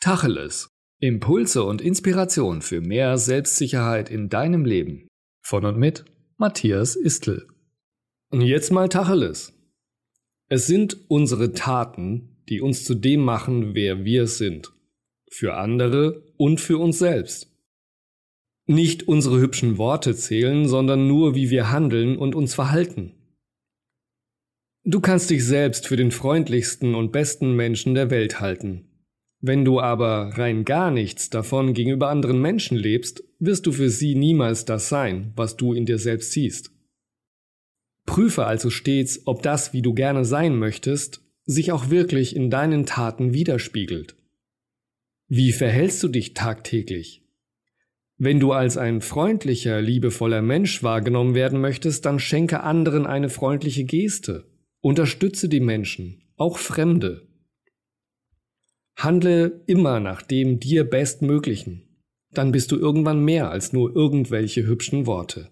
Tacheles. Impulse und Inspiration für mehr Selbstsicherheit in deinem Leben. Von und mit Matthias Istl. Und jetzt mal Tacheles. Es sind unsere Taten, die uns zu dem machen, wer wir sind. Für andere und für uns selbst. Nicht unsere hübschen Worte zählen, sondern nur, wie wir handeln und uns verhalten. Du kannst dich selbst für den freundlichsten und besten Menschen der Welt halten. Wenn du aber rein gar nichts davon gegenüber anderen Menschen lebst, wirst du für sie niemals das sein, was du in dir selbst siehst. Prüfe also stets, ob das, wie du gerne sein möchtest, sich auch wirklich in deinen Taten widerspiegelt. Wie verhältst du dich tagtäglich? Wenn du als ein freundlicher, liebevoller Mensch wahrgenommen werden möchtest, dann schenke anderen eine freundliche Geste. Unterstütze die Menschen, auch Fremde. Handle immer nach dem dir Bestmöglichen. Dann bist du irgendwann mehr als nur irgendwelche hübschen Worte.